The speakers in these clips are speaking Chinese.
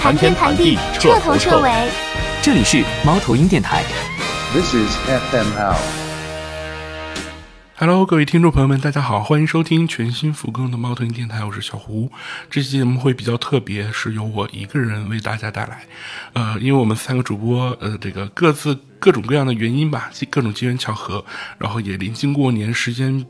谈天谈地，彻头彻尾。这里是猫头鹰电台。This is FML。Hello，各位听众朋友们，大家好，欢迎收听全新复更的猫头鹰电台，我是小胡。这期节目会比较特别，是由我一个人为大家带来。呃，因为我们三个主播，呃，这个各自各种各样的原因吧，各种机缘巧合，然后也临近过年，时间。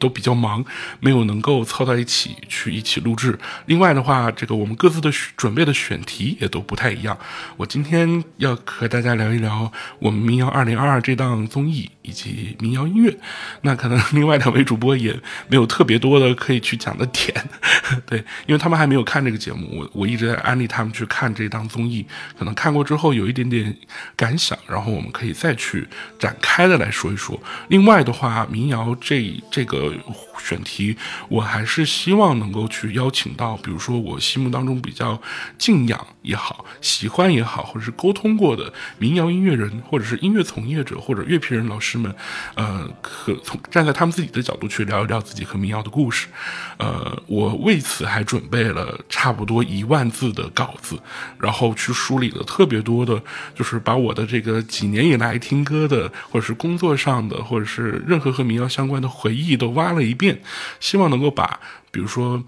都比较忙，没有能够凑到一起去一起录制。另外的话，这个我们各自的准备的选题也都不太一样。我今天要和大家聊一聊我们民谣二零二二这档综艺以及民谣音乐。那可能另外两位主播也没有特别多的可以去讲的点，对，因为他们还没有看这个节目。我我一直在安利他们去看这档综艺，可能看过之后有一点点感想，然后我们可以再去展开的来说一说。另外的话，民谣这这个。选题，我还是希望能够去邀请到，比如说我心目当中比较敬仰也好、喜欢也好，或者是沟通过的民谣音乐人，或者是音乐从业者或者乐评人老师们，呃，可从站在他们自己的角度去聊一聊自己和民谣的故事。呃，我为此还准备了差不多一万字的稿子，然后去梳理了特别多的，就是把我的这个几年以来听歌的，或者是工作上的，或者是任何和民谣相关的回忆都挖了一遍，希望能够把，比如说。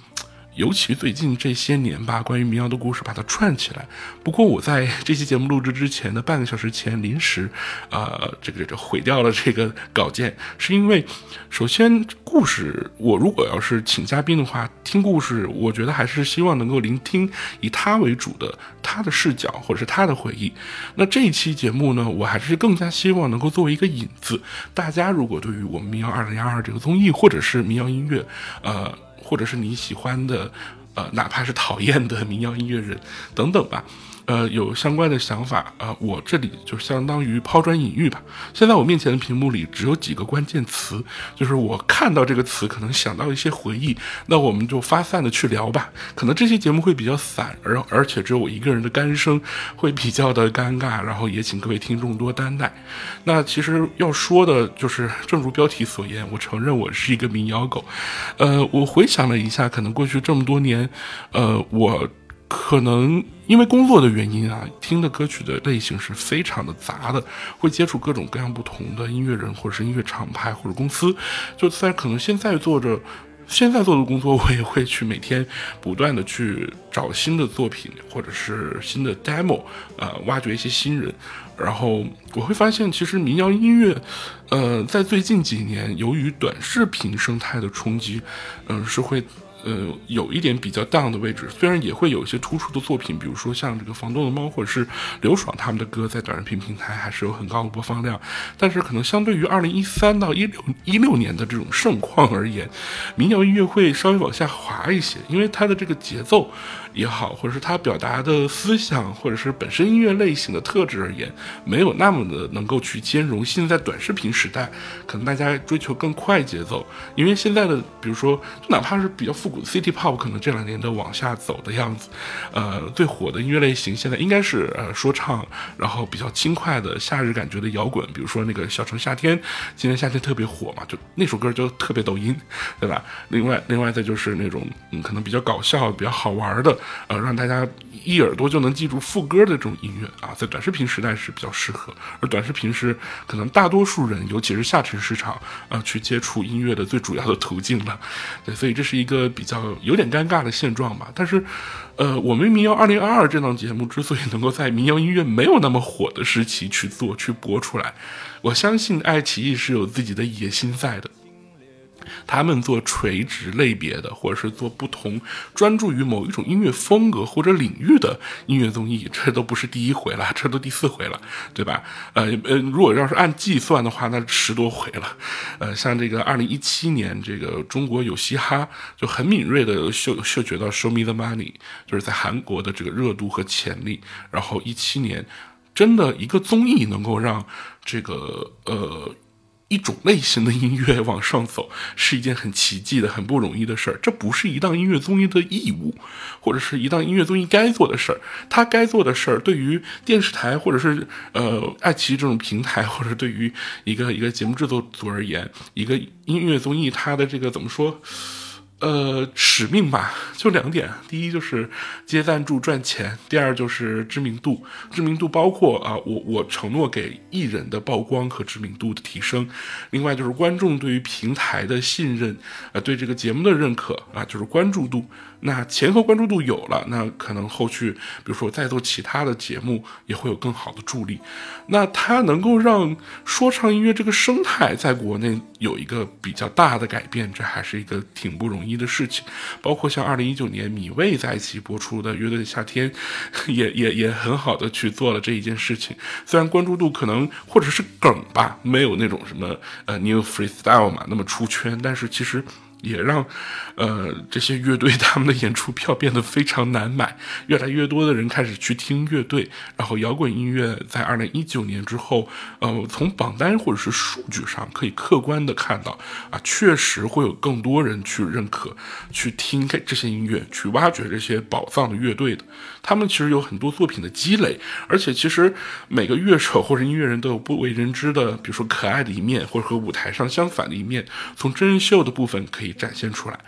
尤其最近这些年吧，关于民谣的故事把它串起来。不过我在 这期节目录制之前的半个小时前临时，呃，这个这个毁掉了这个稿件，是因为首先故事，我如果要是请嘉宾的话，听故事，我觉得还是希望能够聆听以他为主的他的视角或者是他的回忆。那这一期节目呢，我还是更加希望能够作为一个引子，大家如果对于我们民谣二零二二这个综艺或者是民谣音乐，呃。或者是你喜欢的，呃，哪怕是讨厌的民谣音乐人等等吧。呃，有相关的想法，呃，我这里就相当于抛砖引玉吧。现在我面前的屏幕里只有几个关键词，就是我看到这个词，可能想到一些回忆，那我们就发散的去聊吧。可能这期节目会比较散，而而且只有我一个人的干声，会比较的尴尬，然后也请各位听众多担待。那其实要说的就是，正如标题所言，我承认我是一个民谣狗。呃，我回想了一下，可能过去这么多年，呃，我。可能因为工作的原因啊，听的歌曲的类型是非常的杂的，会接触各种各样不同的音乐人，或者是音乐厂牌或者公司。就在可能现在做着，现在做的工作，我也会去每天不断的去找新的作品，或者是新的 demo，呃，挖掘一些新人。然后我会发现，其实民谣音乐，呃，在最近几年，由于短视频生态的冲击，嗯，是会。呃，有一点比较 down 的位置，虽然也会有一些突出的作品，比如说像这个房东的猫或者是刘爽他们的歌，在短视频平台还是有很高的播放量，但是可能相对于二零一三到一六一六年的这种盛况而言，民谣音乐会稍微往下滑一些，因为它的这个节奏。也好，或者是他表达的思想，或者是本身音乐类型的特质而言，没有那么的能够去兼容现在短视频时代，可能大家追求更快节奏。因为现在的，比如说，就哪怕是比较复古的 City Pop，可能这两年都往下走的样子。呃，最火的音乐类型现在应该是呃说唱，然后比较轻快的夏日感觉的摇滚，比如说那个小城夏天，今年夏天特别火嘛，就那首歌就特别抖音，对吧？另外，另外再就是那种嗯，可能比较搞笑、比较好玩的。呃，让大家一耳朵就能记住副歌的这种音乐啊，在短视频时代是比较适合。而短视频是可能大多数人，尤其是下沉市场，呃，去接触音乐的最主要的途径了。对，所以这是一个比较有点尴尬的现状吧。但是，呃，我们民谣二零二二这档节目之所以能够在民谣音乐没有那么火的时期去做、去播出来，我相信爱奇艺是有自己的野心在的。他们做垂直类别的，或者是做不同专注于某一种音乐风格或者领域的音乐综艺，这都不是第一回了，这都第四回了，对吧？呃呃，如果要是按计算的话，那十多回了。呃，像这个二零一七年，这个中国有嘻哈就很敏锐的嗅嗅觉到 “Show Me the Money”，就是在韩国的这个热度和潜力。然后一七年，真的一个综艺能够让这个呃。一种类型的音乐往上走是一件很奇迹的、很不容易的事儿。这不是一档音乐综艺的义务，或者是一档音乐综艺该做的事儿。他该做的事儿，对于电视台或者是呃爱奇艺这种平台，或者对于一个一个节目制作组而言，一个音乐综艺，它的这个怎么说？呃，使命吧，就两点。第一就是接赞助赚钱，第二就是知名度。知名度包括啊，我我承诺给艺人的曝光和知名度的提升。另外就是观众对于平台的信任，呃，对这个节目的认可啊，就是关注度。那前和关注度有了，那可能后续，比如说再做其他的节目，也会有更好的助力。那它能够让说唱音乐这个生态在国内有一个比较大的改变，这还是一个挺不容易的事情。包括像二零一九年米未在一起播出的《乐队的夏天》，也也也很好的去做了这一件事情。虽然关注度可能或者是梗吧，没有那种什么呃 New Freestyle 嘛那么出圈，但是其实。也让，呃，这些乐队他们的演出票变得非常难买，越来越多的人开始去听乐队，然后摇滚音乐在二零一九年之后，呃，从榜单或者是数据上可以客观的看到，啊，确实会有更多人去认可、去听这些音乐、去挖掘这些宝藏的乐队的，他们其实有很多作品的积累，而且其实每个乐手或者音乐人都有不为人知的，比如说可爱的一面，或者和舞台上相反的一面，从真人秀的部分可以。展现出来。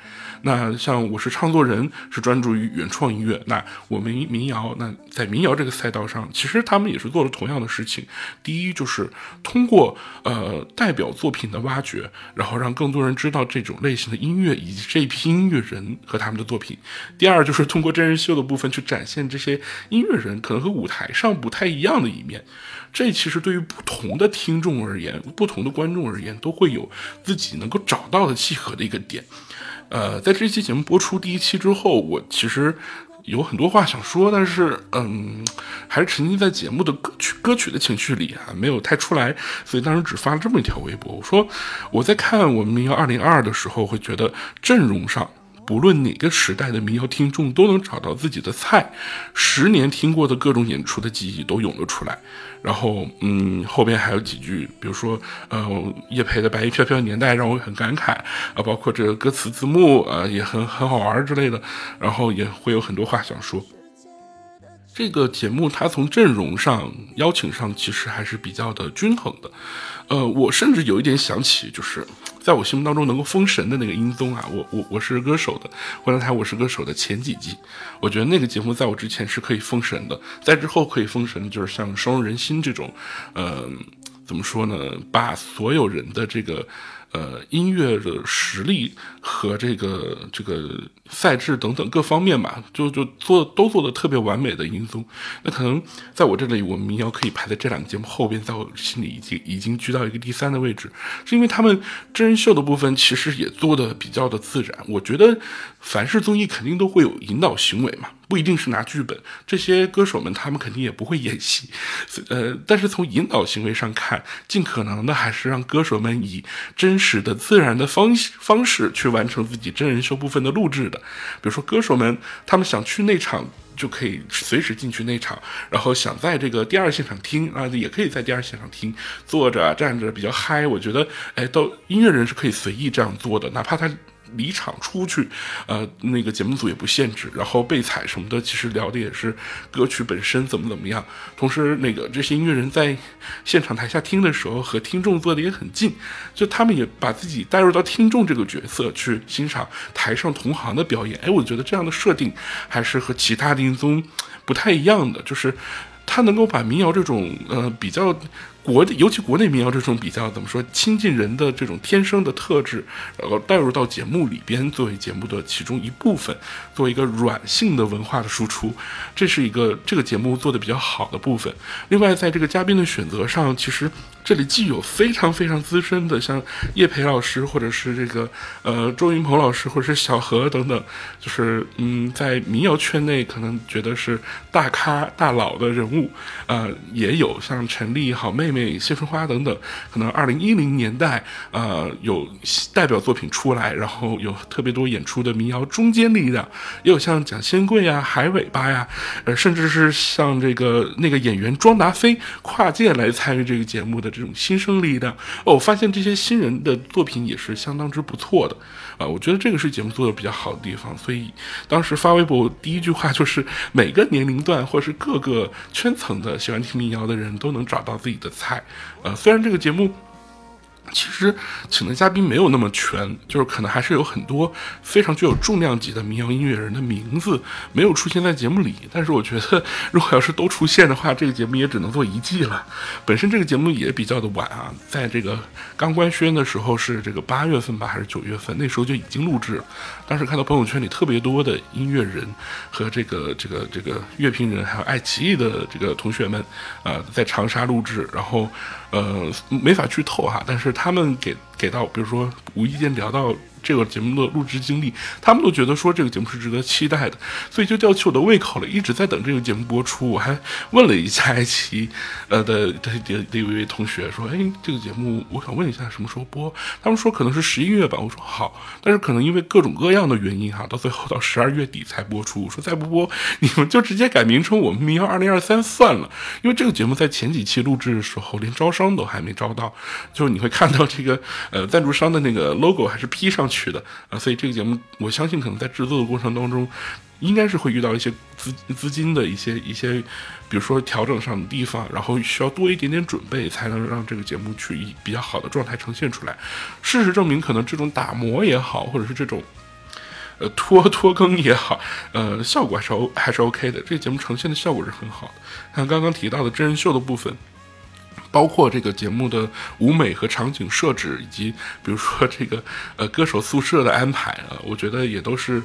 那像我是唱作人，是专注于原创音乐。那我们民谣，那在民谣这个赛道上，其实他们也是做了同样的事情。第一，就是通过呃代表作品的挖掘，然后让更多人知道这种类型的音乐以及这批音乐人和他们的作品。第二，就是通过真人秀的部分去展现这些音乐人可能和舞台上不太一样的一面。这其实对于不同的听众而言，不同的观众而言，都会有自己能够找到的契合的一个点。呃，在这期节目播出第一期之后，我其实有很多话想说，但是嗯，还是沉浸在节目的歌曲歌曲的情绪里啊，没有太出来，所以当时只发了这么一条微博。我说我在看我们民谣二零二的时候，会觉得阵容上不论哪个时代的民谣听众都能找到自己的菜，十年听过的各种演出的记忆都涌了出来。然后，嗯，后边还有几句，比如说，嗯，叶培的《白衣飘飘》年代让我很感慨啊，包括这个歌词字幕啊，也很很好玩之类的，然后也会有很多话想说。这个节目它从阵容上邀请上其实还是比较的均衡的，呃，我甚至有一点想起，就是在我心目当中能够封神的那个音综啊，我我我是歌手的，湖南台我是歌手的前几季，我觉得那个节目在我之前是可以封神的，在之后可以封神，就是像收人心这种，呃，怎么说呢，把所有人的这个。呃，音乐的实力和这个这个赛制等等各方面吧，就就做都做的特别完美的音综。那可能在我这里，我们民谣可以排在这两个节目后边，在我心里已经已经居到一个第三的位置，是因为他们真人秀的部分其实也做的比较的自然。我觉得凡是综艺肯定都会有引导行为嘛。不一定是拿剧本，这些歌手们他们肯定也不会演戏，呃，但是从引导行为上看，尽可能的还是让歌手们以真实的、自然的方方式去完成自己真人秀部分的录制的。比如说，歌手们他们想去那场就可以随时进去那场，然后想在这个第二现场听啊，也可以在第二现场听，坐着站着比较嗨。我觉得，哎，都音乐人是可以随意这样做的，哪怕他。离场出去，呃，那个节目组也不限制，然后备采什么的，其实聊的也是歌曲本身怎么怎么样。同时，那个这些音乐人在现场台下听的时候，和听众坐的也很近，就他们也把自己带入到听众这个角色去欣赏台上同行的表演。哎，我觉得这样的设定还是和其他的音综不太一样的，就是他能够把民谣这种呃比较。国尤其国内民谣这种比较怎么说亲近人的这种天生的特质，然后带入到节目里边作为节目的其中一部分，做一个软性的文化的输出，这是一个这个节目做的比较好的部分。另外，在这个嘉宾的选择上，其实这里既有非常非常资深的，像叶培老师，或者是这个呃周云鹏老师，或者是小何等等，就是嗯在民谣圈内可能觉得是大咖大佬的人物，呃也有像陈丽好妹。妹谢春花等等，可能二零一零年代，呃，有代表作品出来，然后有特别多演出的民谣中坚力量，也有像蒋先贵呀、海尾巴呀，呃，甚至是像这个那个演员庄达菲跨界来参与这个节目的这种新生力量。我发现这些新人的作品也是相当之不错的，啊，我觉得这个是节目做的比较好的地方。所以当时发微博第一句话就是每个年龄段或是各个圈层的喜欢听民谣的人都能找到自己的。菜，呃，虽然这个节目其实请的嘉宾没有那么全，就是可能还是有很多非常具有重量级的民谣音乐人的名字没有出现在节目里。但是我觉得，如果要是都出现的话，这个节目也只能做一季了。本身这个节目也比较的晚啊，在这个刚官宣的时候是这个八月份吧，还是九月份？那时候就已经录制了。当时看到朋友圈里特别多的音乐人和这个这个这个乐评人，还有爱奇艺的这个同学们，呃，在长沙录制，然后。呃，没法剧透哈，但是他们给给到，比如说无意间聊到。这个节目的录制经历，他们都觉得说这个节目是值得期待的，所以就吊起我的胃口了，一直在等这个节目播出。我还问了一下爱奇艺，呃的 的的的一位同学说：“哎，这个节目我想问一下什么时候播？”他们说可能是十一月吧。我说好，但是可能因为各种各样的原因哈，到最后到十二月底才播出。我说再不播，你们就直接改名称我们名谣二零二三算了，因为这个节目在前几期录制的时候连招商都还没招到，就是你会看到这个呃赞助商的那个 logo 还是 P 上去。的啊，所以这个节目，我相信可能在制作的过程当中，应该是会遇到一些资资金的一些一些，比如说调整上的地方，然后需要多一点点准备，才能让这个节目去以比较好的状态呈现出来。事实证明，可能这种打磨也好，或者是这种呃拖拖更也好，呃，效果还是 O 还是 OK 的。这个节目呈现的效果是很好的。像刚刚提到的真人秀的部分。包括这个节目的舞美和场景设置，以及比如说这个呃歌手宿舍的安排啊，我觉得也都是。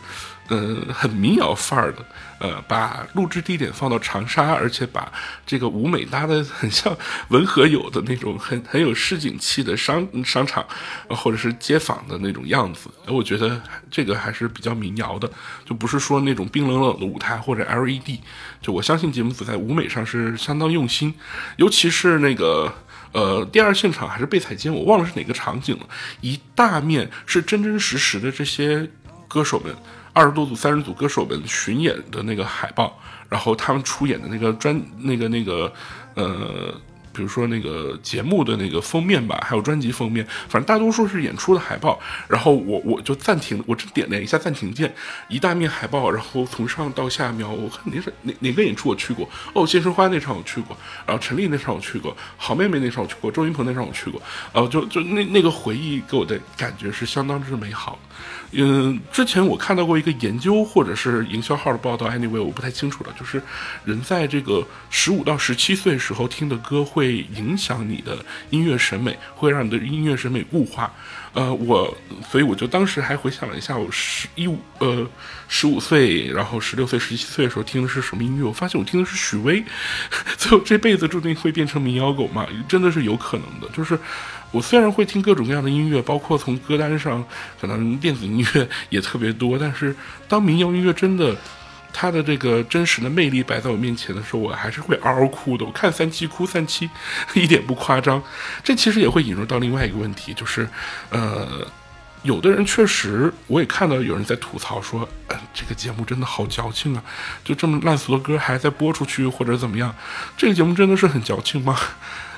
呃，很民谣范儿的，呃，把录制地点放到长沙，而且把这个舞美搭的很像文和友的那种很很有市井气的商商场，或者是街坊的那种样子。我觉得这个还是比较民谣的，就不是说那种冰冷冷的舞台或者 LED。就我相信节目组在舞美上是相当用心，尤其是那个呃第二现场还是被采间，我忘了是哪个场景了，一大面是真真实实的这些歌手们。二十多组、三十组歌手们巡演的那个海报，然后他们出演的那个专、那个、那个，呃。比如说那个节目的那个封面吧，还有专辑封面，反正大多数是演出的海报。然后我我就暂停，我只点了一下暂停键，一大面海报，然后从上到下瞄，我看哪是哪哪个演出我去过？哦，健身花那场我去过，然后陈丽那场我去过，好妹妹那场我去过，周云鹏那场我去过。然后就就那那个回忆给我的感觉是相当之美好。嗯，之前我看到过一个研究或者是营销号的报道，anyway 我不太清楚了，就是人在这个十五到十七岁时候听的歌会。影响你的音乐审美，会让你的音乐审美固化。呃，我所以我就当时还回想了一下，我十一五呃十五岁，然后十六岁、十七岁的时候听的是什么音乐？我发现我听的是许巍，所以我这辈子注定会变成民谣狗嘛？真的是有可能的。就是我虽然会听各种各样的音乐，包括从歌单上可能电子音乐也特别多，但是当民谣音乐真的。它的这个真实的魅力摆在我面前的时候，我还是会嗷嗷哭的。我看三七哭三七，一点不夸张。这其实也会引入到另外一个问题，就是，呃，有的人确实，我也看到有人在吐槽说，嗯，这个节目真的好矫情啊，就这么烂俗的歌还在播出去或者怎么样？这个节目真的是很矫情吗？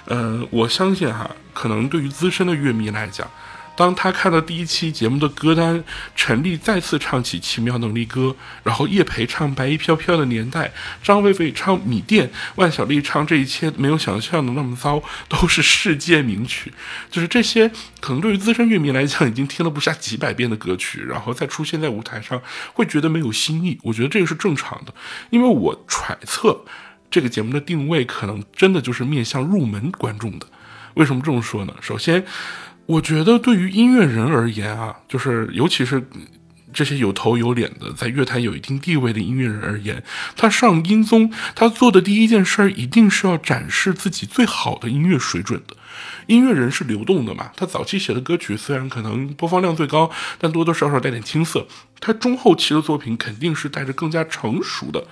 呃，我相信哈，可能对于资深的乐迷来讲。当他看到第一期节目的歌单，陈粒再次唱起《奇妙能力歌》，然后叶培唱《白衣飘飘的年代》，张伟伟唱《米店》，万晓利唱《这一切没有想象的那么糟》，都是世界名曲。就是这些，可能对于资深乐迷来讲，已经听了不下几百遍的歌曲，然后再出现在舞台上，会觉得没有新意。我觉得这个是正常的，因为我揣测这个节目的定位可能真的就是面向入门观众的。为什么这么说呢？首先。我觉得对于音乐人而言啊，就是尤其是这些有头有脸的，在乐坛有一定地位的音乐人而言，他上音综，他做的第一件事儿一定是要展示自己最好的音乐水准的。音乐人是流动的嘛，他早期写的歌曲虽然可能播放量最高，但多多少少带点青涩。他中后期的作品肯定是带着更加成熟的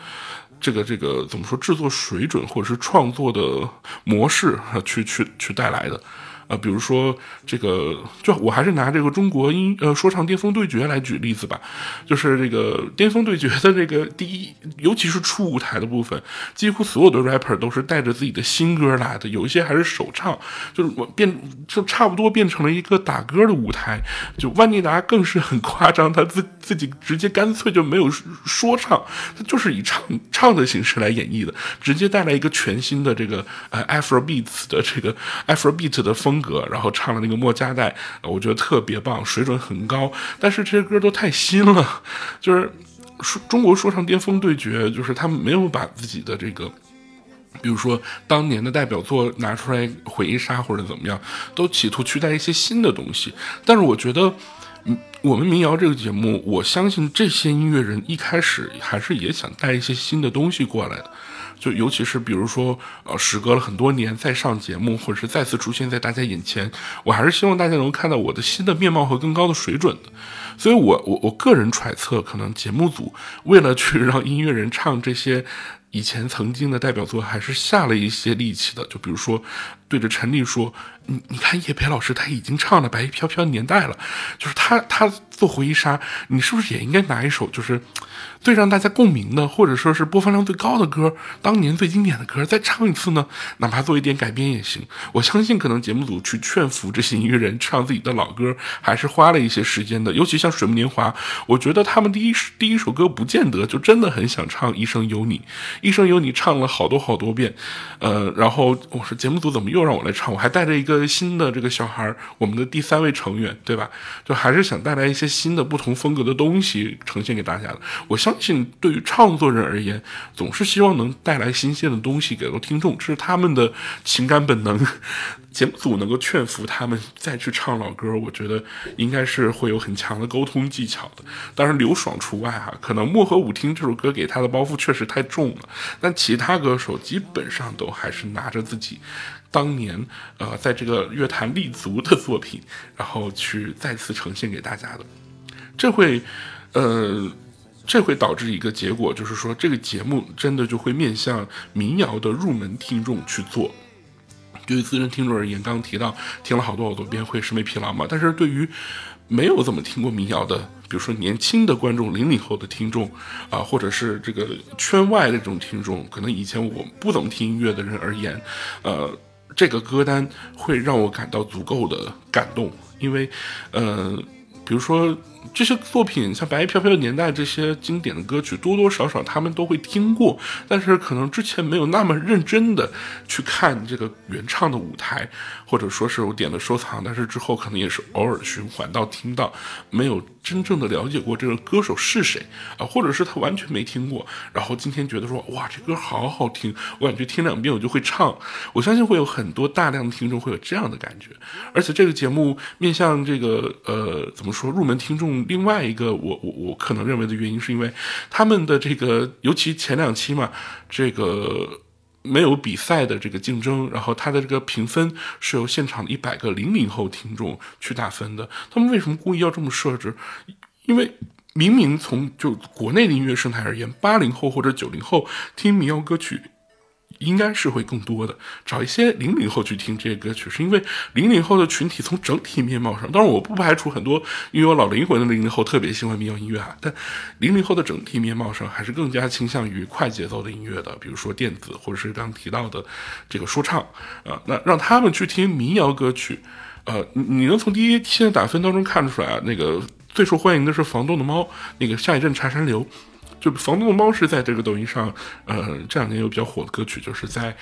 这个这个怎么说制作水准或者是创作的模式去去去带来的。呃，比如说这个，就我还是拿这个中国音呃说唱巅峰对决来举例子吧，就是这个巅峰对决的这个第一，尤其是初舞台的部分，几乎所有的 rapper 都是带着自己的新歌来的，有一些还是首唱，就是我变就差不多变成了一个打歌的舞台。就万妮达更是很夸张，他自自己直接干脆就没有说唱，他就是以唱唱的形式来演绎的，直接带来一个全新的这个呃 Afro beats 的这个 Afro beat 的风。风格，然后唱了那个莫加代，我觉得特别棒，水准很高。但是这些歌都太新了，就是说中国说唱巅峰对决，就是他们没有把自己的这个。比如说，当年的代表作拿出来回忆杀或者怎么样，都企图取代一些新的东西。但是我觉得，嗯，我们民谣这个节目，我相信这些音乐人一开始还是也想带一些新的东西过来的。就尤其是比如说，呃，时隔了很多年再上节目，或者是再次出现在大家眼前，我还是希望大家能看到我的新的面貌和更高的水准的。所以，我我我个人揣测，可能节目组为了去让音乐人唱这些。以前曾经的代表作还是下了一些力气的，就比如说，对着陈粒说：“你你看叶培老师他已经唱了《白衣飘飘》年代了，就是他他做回忆杀，你是不是也应该拿一首就是？”最让大家共鸣的，或者说是播放量最高的歌，当年最经典的歌，再唱一次呢？哪怕做一点改编也行。我相信，可能节目组去劝服这些音乐人唱自己的老歌，还是花了一些时间的。尤其像《水木年华》，我觉得他们第一第一首歌不见得就真的很想唱《一生有你》，《一生有你》唱了好多好多遍。呃，然后我说节目组怎么又让我来唱？我还带着一个新的这个小孩，我们的第三位成员，对吧？就还是想带来一些新的、不同风格的东西呈现给大家的。我相。相信对于创作人而言，总是希望能带来新鲜的东西给到听众，这是他们的情感本能。节目组能够劝服他们再去唱老歌，我觉得应该是会有很强的沟通技巧的。当然，刘爽除外哈，可能《漠河舞厅》这首歌给他的包袱确实太重了，但其他歌手基本上都还是拿着自己当年呃在这个乐坛立足的作品，然后去再次呈现给大家的。这会，呃。这会导致一个结果，就是说这个节目真的就会面向民谣的入门听众去做。对于资深听众而言，刚刚提到听了好多好多遍会审美疲劳嘛？但是对于没有怎么听过民谣的，比如说年轻的观众、零零后的听众啊，或者是这个圈外的这种听众，可能以前我不怎么听音乐的人而言，呃，这个歌单会让我感到足够的感动，因为，呃，比如说。这些作品像《白衣飘飘的年代》这些经典的歌曲，多多少少他们都会听过，但是可能之前没有那么认真的去看这个原唱的舞台，或者说是我点了收藏，但是之后可能也是偶尔循环到听到，没有真正的了解过这个歌手是谁啊，或者是他完全没听过，然后今天觉得说哇这歌好好听，我感觉听两遍我就会唱，我相信会有很多大量的听众会有这样的感觉，而且这个节目面向这个呃怎么说入门听众。另外一个，我我我可能认为的原因，是因为他们的这个，尤其前两期嘛，这个没有比赛的这个竞争，然后他的这个评分是由现场的一百个零零后听众去打分的。他们为什么故意要这么设置？因为明明从就国内的音乐生态而言，八零后或者九零后听民谣歌曲。应该是会更多的，找一些零零后去听这些歌曲，是因为零零后的群体从整体面貌上，当然我不排除很多拥有老灵魂的零零后特别喜欢民谣音乐啊，但零零后的整体面貌上还是更加倾向于快节奏的音乐的，比如说电子或者是刚提到的这个说唱。啊，那让他们去听民谣歌曲，呃，你能从第一期的打分当中看出来啊，那个最受欢迎的是房东的猫，那个下一阵茶山流。就房东的猫是在这个抖音上，呃，这两年有比较火的歌曲，就是在。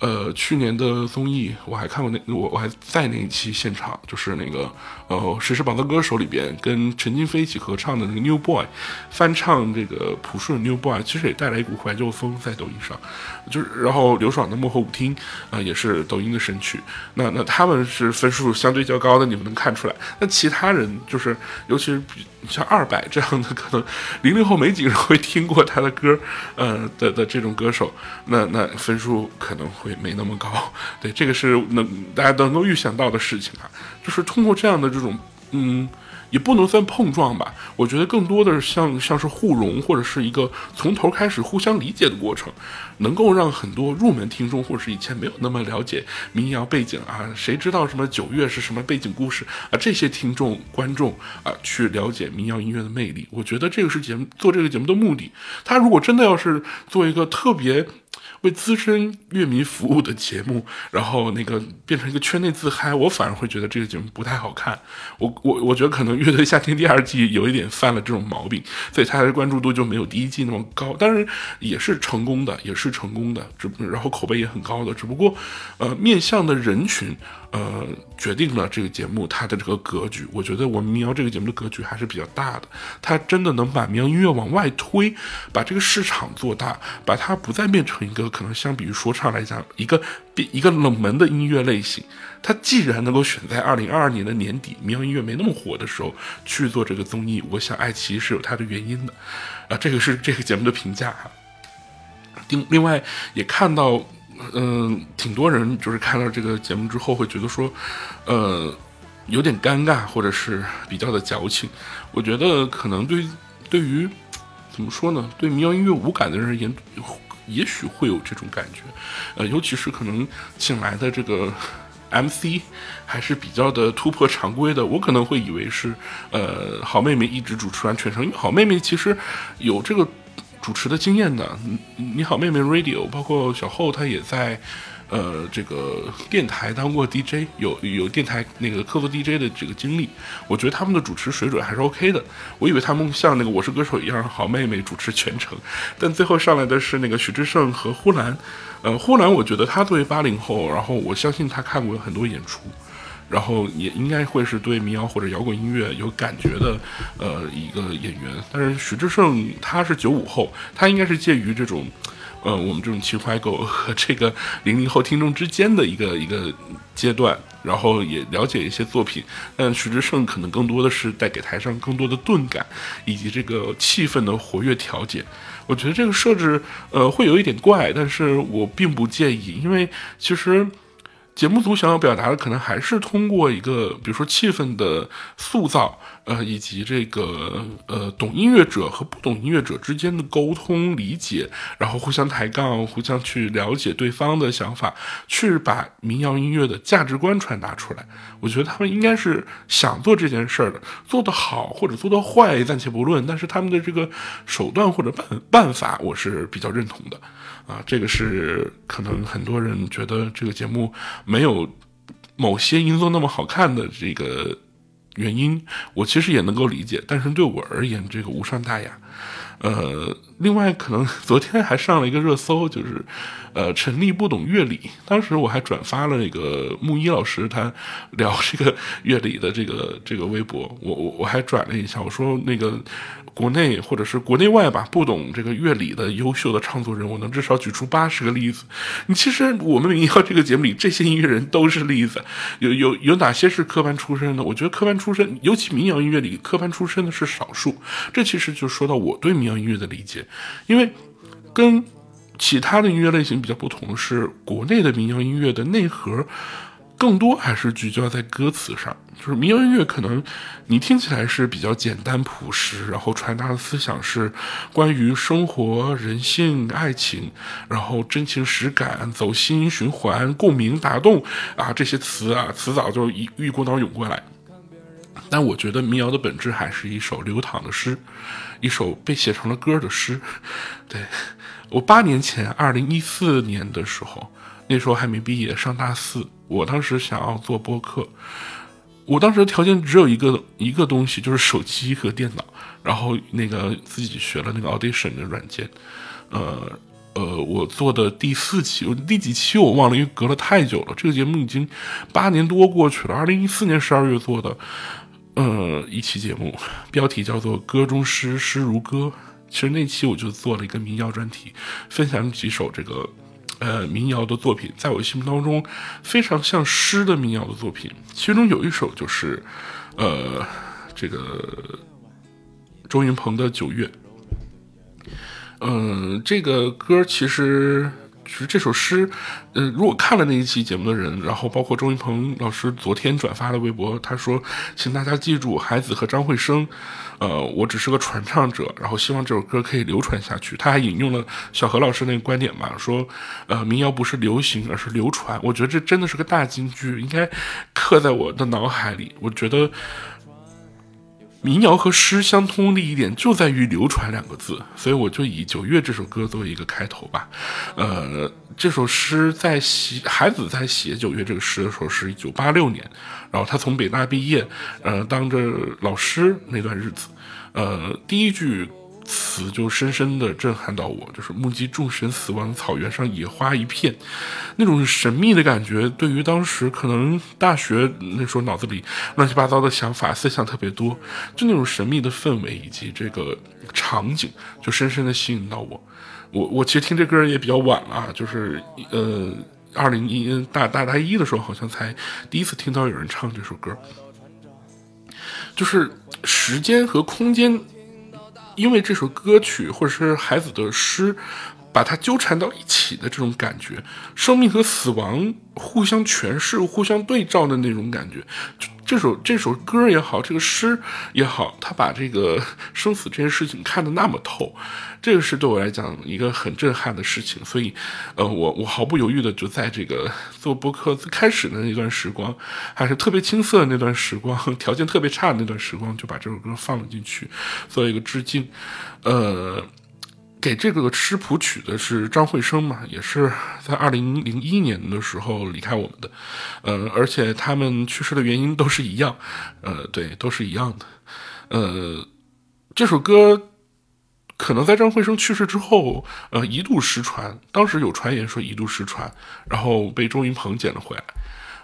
呃，去年的综艺我还看过那我我还在那一期现场，就是那个呃《谁是宝藏歌手》里边跟陈金飞一起合唱的那个 New Boy，翻唱这个朴树的 New Boy，其实也带来一股怀旧风在抖音上，就是然后刘爽的幕后舞厅啊也是抖音的神曲，那那他们是分数相对较高的，你们能看出来。那其他人就是尤其是像二百这样的，可能 零零后没几个人会听过他的歌，呃的的这种歌手，那那分数可能会。没那么高，对，这个是能大家都能够预想到的事情啊，就是通过这样的这种，嗯，也不能算碰撞吧，我觉得更多的像像是互融或者是一个从头开始互相理解的过程，能够让很多入门听众或者是以前没有那么了解民谣背景啊，谁知道什么九月是什么背景故事啊，这些听众观众啊去了解民谣音乐的魅力，我觉得这个是节目做这个节目的目的。他如果真的要是做一个特别。为资深乐迷服务的节目，然后那个变成一个圈内自嗨，我反而会觉得这个节目不太好看。我我我觉得可能《乐队夏天》第二季有一点犯了这种毛病，所以它的关注度就没有第一季那么高。当然也是成功的，也是成功的，只然后口碑也很高的。只不过，呃，面向的人群呃，决定了这个节目它的这个格局。我觉得我们民谣这个节目的格局还是比较大的，它真的能把民谣音乐往外推，把这个市场做大，把它不再变成一个可能相比于说唱来讲一个比一个冷门的音乐类型。它既然能够选在二零二二年的年底，民谣音乐没那么火的时候去做这个综艺，我想爱奇艺是有它的原因的。啊，这个是这个节目的评价哈。另另外也看到。嗯，挺多人就是看到这个节目之后会觉得说，呃，有点尴尬，或者是比较的矫情。我觉得可能对对于怎么说呢，对民谣音乐无感的人也也许会有这种感觉。呃，尤其是可能请来的这个 MC 还是比较的突破常规的，我可能会以为是呃好妹妹一直主持完全程，因为好妹妹其实有这个。主持的经验的，你好，妹妹 Radio，包括小后，他也在，呃，这个电台当过 DJ，有有电台那个客座 DJ 的这个经历，我觉得他们的主持水准还是 OK 的。我以为他们像那个我是歌手一样，好妹妹主持全程，但最后上来的是那个许志胜和呼兰，呃，呼兰，我觉得他作为八零后，然后我相信他看过很多演出。然后也应该会是对民谣或者摇滚音乐有感觉的，呃，一个演员。但是许志胜他是九五后，他应该是介于这种，呃，我们这种情怀狗和这个零零后听众之间的一个一个阶段。然后也了解一些作品，但许志胜可能更多的是带给台上更多的钝感，以及这个气氛的活跃调节。我觉得这个设置，呃，会有一点怪，但是我并不介意，因为其实。节目组想要表达的，可能还是通过一个，比如说气氛的塑造。呃，以及这个呃，懂音乐者和不懂音乐者之间的沟通理解，然后互相抬杠，互相去了解对方的想法，去把民谣音乐的价值观传达出来。我觉得他们应该是想做这件事儿的，做得好或者做得坏暂且不论，但是他们的这个手段或者办办法，我是比较认同的。啊，这个是可能很多人觉得这个节目没有某些因素那么好看的这个。原因我其实也能够理解，但是对我而言，这个无伤大雅。呃，另外可能 昨天还上了一个热搜，就是，呃，陈立不懂乐理。当时我还转发了那个木一老师他聊这个 乐理的这个这个微博，我我我还转了一下，我说那个国内或者是国内外吧，不懂这个乐理的优秀的创作人，我能至少举出八十个例子。你其实我们民谣这个节目里，这些音乐人都是例子。有有 有哪些是科班出身的？我觉得科班出身，尤其民谣音乐里科班出身的是少数。这其实就说到我对民谣音乐的理解，因为跟其他的音乐类型比较不同，是国内的民谣音乐的内核更多还是聚焦在歌词上。就是民谣音乐可能你听起来是比较简单朴实，然后传达的思想是关于生活、人性、爱情，然后真情实感、走心、循环、共鸣、打动啊这些词啊词藻就一一股脑涌过来。但我觉得民谣的本质还是一首流淌的诗。一首被写成了歌的诗，对我八年前，二零一四年的时候，那时候还没毕业，上大四，我当时想要做播客，我当时条件只有一个一个东西，就是手机和电脑，然后那个自己学了那个 Audition 的软件，呃呃，我做的第四期，第几期我忘了，因为隔了太久了，这个节目已经八年多过去了，二零一四年十二月做的。呃，一期节目，标题叫做《歌中诗，诗如歌》。其实那期我就做了一个民谣专题，分享几首这个呃民谣的作品，在我心目当中非常像诗的民谣的作品。其中有一首就是呃这个周云鹏的《九月》。嗯，这个歌其实。其实这首诗，呃，如果看了那一期节目的人，然后包括周云鹏老师昨天转发的微博，他说，请大家记住海子和张惠生，呃，我只是个传唱者，然后希望这首歌可以流传下去。他还引用了小何老师那个观点嘛，说，呃，民谣不是流行，而是流传。我觉得这真的是个大金句，应该刻在我的脑海里。我觉得。民谣和诗相通的一点就在于流传两个字，所以我就以《九月》这首歌作为一个开头吧。呃，这首诗在写孩子在写《九月》这个诗的时候是1986年，然后他从北大毕业，呃，当着老师那段日子，呃，第一句词就深深的震撼到我，就是目击众神死亡，草原上野花一片，那种神秘的感觉，对于当时可能大学那时候脑子里乱七八糟的想法、思想特别多，就那种神秘的氛围以及这个场景，就深深的吸引到我。我我其实听这歌也比较晚了，就是呃，二零一大大大一的时候，好像才第一次听到有人唱这首歌，就是时间和空间。因为这首歌曲或者是孩子的诗，把它纠缠到一起的这种感觉，生命和死亡互相诠释、互相对照的那种感觉，这首这首歌也好，这个诗也好，他把这个生死这件事情看得那么透，这个是对我来讲一个很震撼的事情。所以，呃，我我毫不犹豫的就在这个做播客最开始的那段时光，还是特别青涩的那段时光，条件特别差的那段时光，就把这首歌放了进去，做一个致敬。呃，给这个诗谱曲的是张惠生嘛，也是在二零零一年的时候离开我们的。呃，而且他们去世的原因都是一样，呃，对，都是一样的。呃，这首歌可能在张惠生去世之后，呃，一度失传，当时有传言说一度失传，然后被周云鹏捡了回来。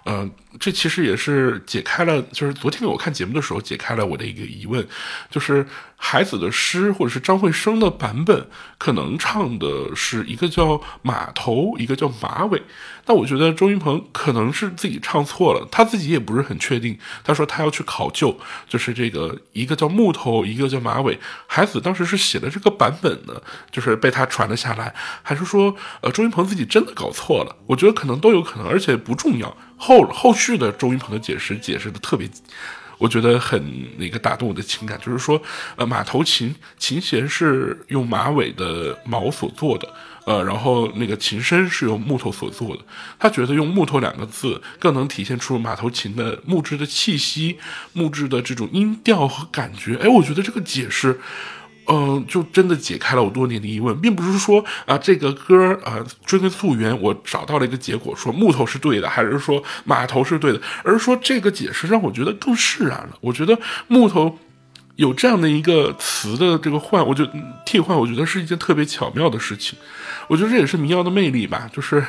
呃，这其实也是解开了，就是昨天我看节目的时候解开了我的一个疑问，就是孩子的诗或者是张惠生的版本，可能唱的是一个叫马头，一个叫马尾。那我觉得周云鹏可能是自己唱错了，他自己也不是很确定。他说他要去考究，就是这个一个叫木头，一个叫马尾。孩子当时是写的这个版本呢，就是被他传了下来，还是说呃周云鹏自己真的搞错了？我觉得可能都有可能，而且不重要。后后续的周云鹏的解释解释的特别，我觉得很那个打动我的情感，就是说呃马头琴琴弦是用马尾的毛所做的。呃，然后那个琴身是由木头所做的，他觉得用木头两个字更能体现出马头琴的木质的气息、木质的这种音调和感觉。哎，我觉得这个解释，嗯，就真的解开了我多年的疑问，并不是说啊这个歌啊追根溯源，我找到了一个结果，说木头是对的，还是说码头是对的，而是说这个解释让我觉得更释然了。我觉得木头。有这样的一个词的这个换，我觉得替换，我觉得是一件特别巧妙的事情。我觉得这也是民谣的魅力吧。就是，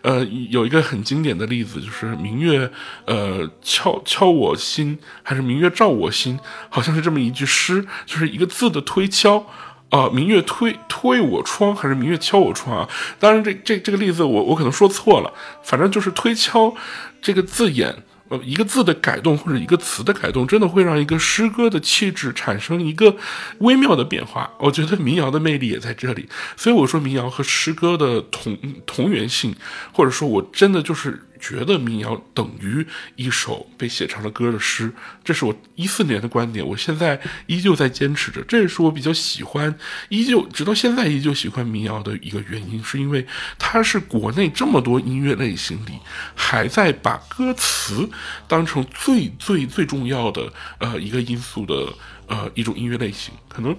呃，有一个很经典的例子，就是“明月，呃，敲敲我心”，还是“明月照我心”，好像是这么一句诗，就是一个字的推敲。啊，“明月推推我窗”，还是“明月敲我窗”啊？当然，这这这个例子我我可能说错了，反正就是推敲这个字眼。一个字的改动或者一个词的改动，真的会让一个诗歌的气质产生一个微妙的变化。我觉得民谣的魅力也在这里，所以我说民谣和诗歌的同同源性，或者说我真的就是。觉得民谣等于一首被写成了歌的诗，这是我一四年的观点，我现在依旧在坚持着。这也是我比较喜欢，依旧直到现在依旧喜欢民谣的一个原因，是因为它是国内这么多音乐类型里，还在把歌词当成最最最重要的呃一个因素的呃一种音乐类型。可能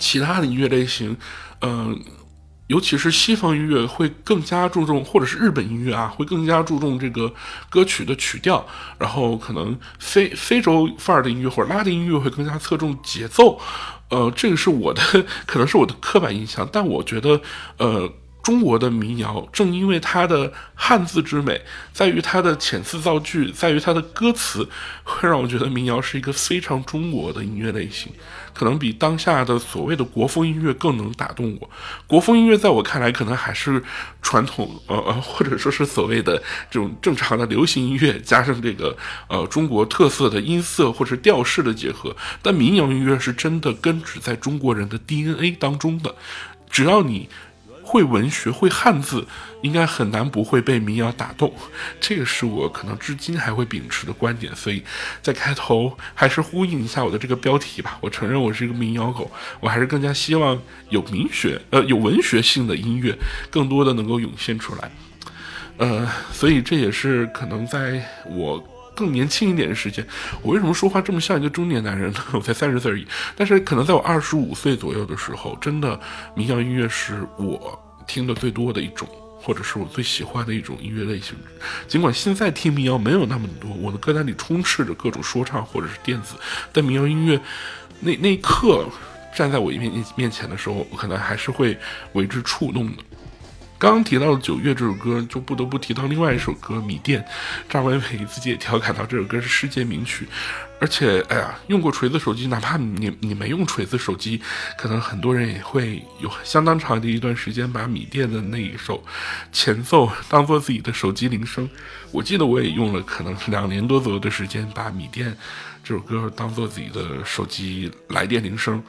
其他的音乐类型，嗯。尤其是西方音乐会更加注重，或者是日本音乐啊，会更加注重这个歌曲的曲调。然后可能非非洲范儿的音乐或者拉丁音乐会更加侧重节奏。呃，这个是我的，可能是我的刻板印象。但我觉得，呃。中国的民谣正因为它的汉字之美，在于它的遣词造句，在于它的歌词，会让我觉得民谣是一个非常中国的音乐类型，可能比当下的所谓的国风音乐更能打动我。国风音乐在我看来，可能还是传统，呃呃，或者说是所谓的这种正常的流行音乐，加上这个呃中国特色的音色或者调式的结合。但民谣音乐是真的根植在中国人的 DNA 当中的，只要你。会文学会汉字，应该很难不会被民谣打动。这个是我可能至今还会秉持的观点。所以在开头还是呼应一下我的这个标题吧。我承认我是一个民谣狗，我还是更加希望有民学呃有文学性的音乐更多的能够涌现出来。呃，所以这也是可能在我。更年轻一点的时间，我为什么说话这么像一个中年男人呢？我才三十岁而已。但是可能在我二十五岁左右的时候，真的民谣音乐是我听的最多的一种，或者是我最喜欢的一种音乐类型。尽管现在听民谣没有那么多，我的歌单里充斥着各种说唱或者是电子，但民谣音乐那那一刻站在我一面面前的时候，我可能还是会为之触动的。刚提到的《九月》这首歌，就不得不提到另外一首歌《米店》。张伟伟自己也调侃到这首歌是世界名曲，而且，哎呀，用过锤子手机，哪怕你你没用锤子手机，可能很多人也会有相当长的一段时间把《米店》的那一首前奏当做自己的手机铃声。我记得我也用了可能两年多左右的时间把《米店》。这首歌当做自己的手机来电铃声。